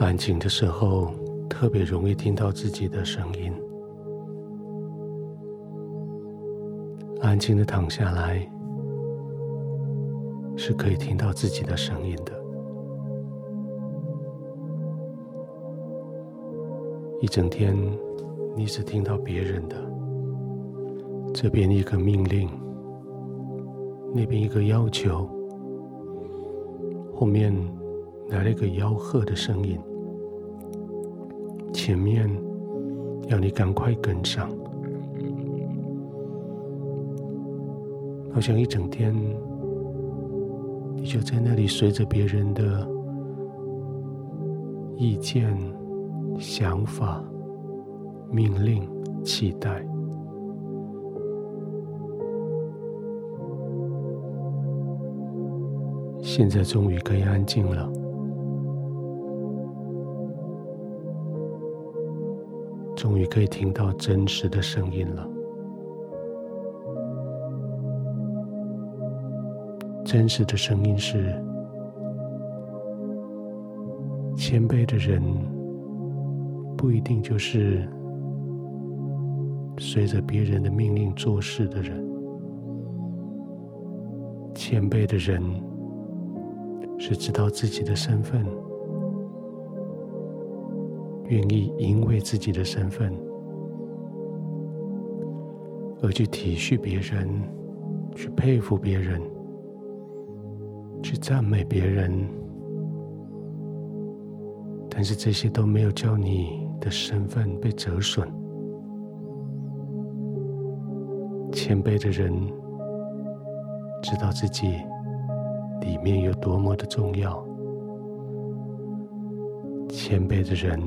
安静的时候，特别容易听到自己的声音。安静的躺下来，是可以听到自己的声音的。一整天，你只听到别人的，这边一个命令，那边一个要求，后面来了一个吆喝的声音，前面要你赶快跟上，好像一整天，你就在那里随着别人的意见。想法、命令、期待，现在终于可以安静了，终于可以听到真实的声音了。真实的声音是谦卑的人。不一定就是随着别人的命令做事的人。谦卑的人是知道自己的身份，愿意因为自己的身份而去体恤别人，去佩服别人，去赞美别人。但是这些都没有叫你。的身份被折损，谦卑的人知道自己里面有多么的重要，谦卑的人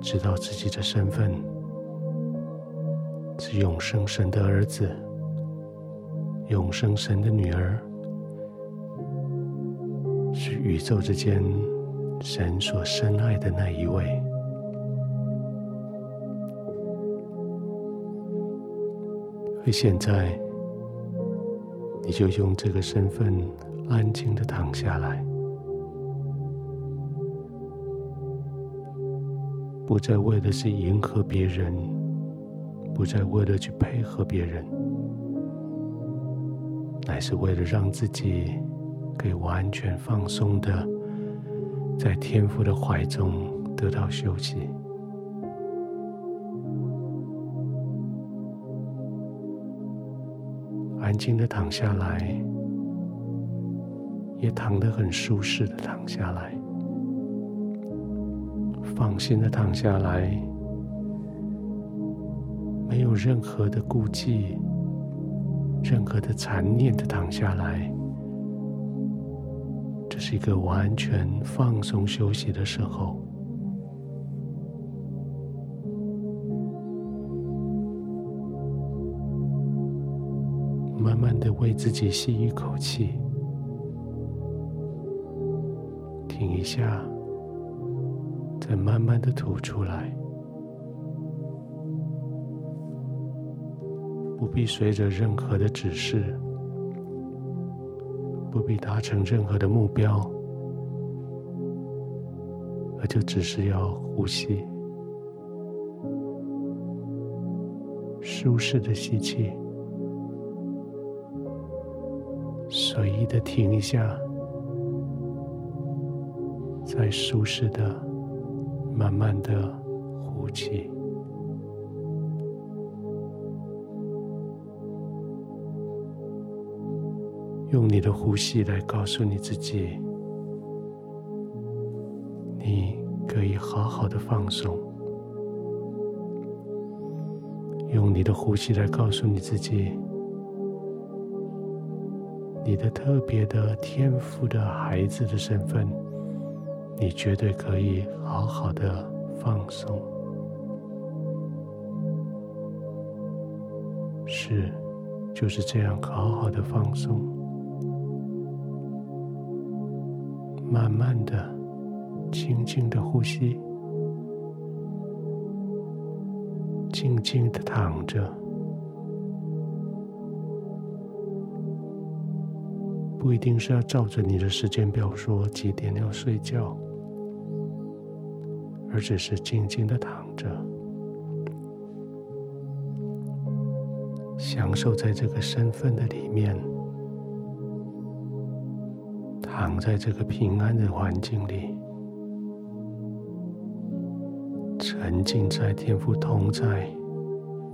知道自己的身份是永生神的儿子，永生神的女儿，是宇宙之间神所深爱的那一位。而现在，你就用这个身份安静的躺下来，不再为的是迎合别人，不再为了去配合别人，乃是为了让自己可以完全放松的在天父的怀中得到休息。安静的躺下来，也躺得很舒适的躺下来，放心的躺下来，没有任何的顾忌，任何的残念的躺下来，这是一个完全放松休息的时候。慢慢的为自己吸一口气，停一下，再慢慢的吐出来。不必随着任何的指示，不必达成任何的目标，而就只是要呼吸，舒适的吸气。随意的停一下，再舒适的、慢慢的呼气，用你的呼吸来告诉你自己，你可以好好的放松。用你的呼吸来告诉你自己。你的特别的天赋的孩子的身份，你绝对可以好好的放松。是，就是这样好好的放松，慢慢的、轻轻的呼吸，静静的躺着。不一定是要照着你的时间表说几点要睡觉，而只是静静的躺着，享受在这个身份的里面，躺在这个平安的环境里，沉浸在天赋同在、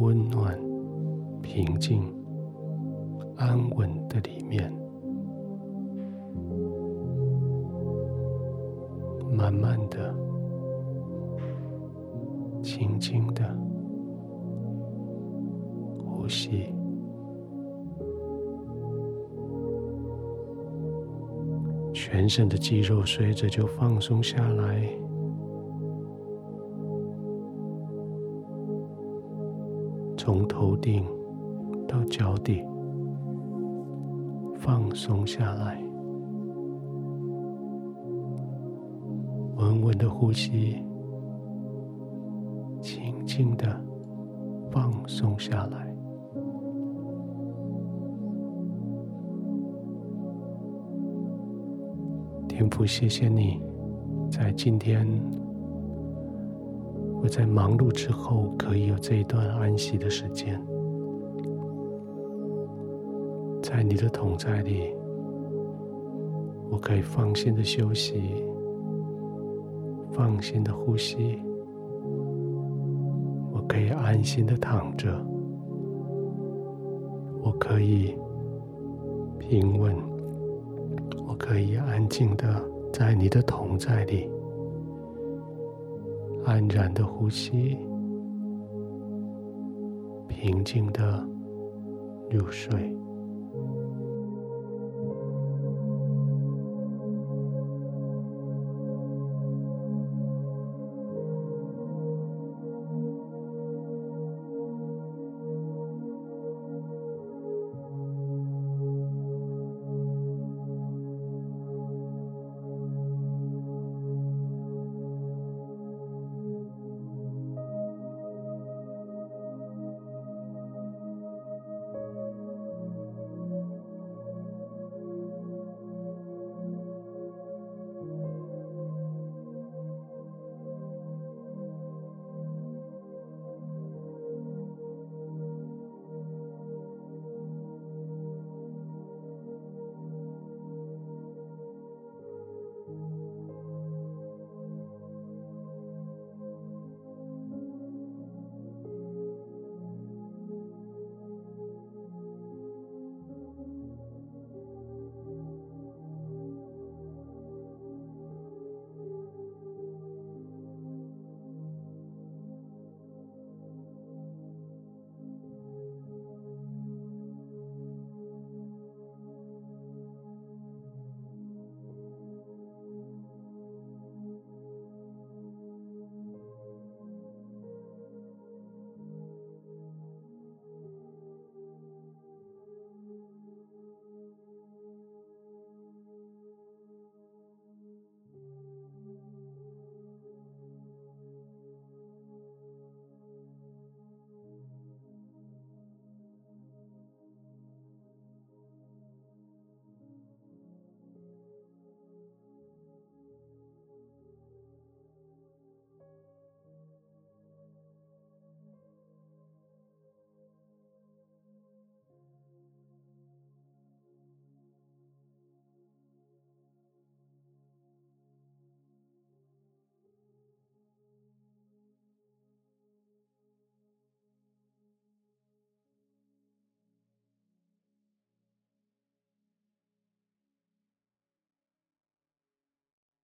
温暖、平静、安稳的里面。慢慢的、轻轻的呼吸，全身的肌肉随着就放松下来，从头顶到脚底放松下来。稳稳的呼吸，轻轻的放松下来。天父，谢谢你，在今天我在忙碌之后，可以有这一段安息的时间，在你的同在里，我可以放心的休息。放心的呼吸，可以安心的躺着，我可以平稳，我可以安静的在你的同在里安然的呼吸，平静的入睡。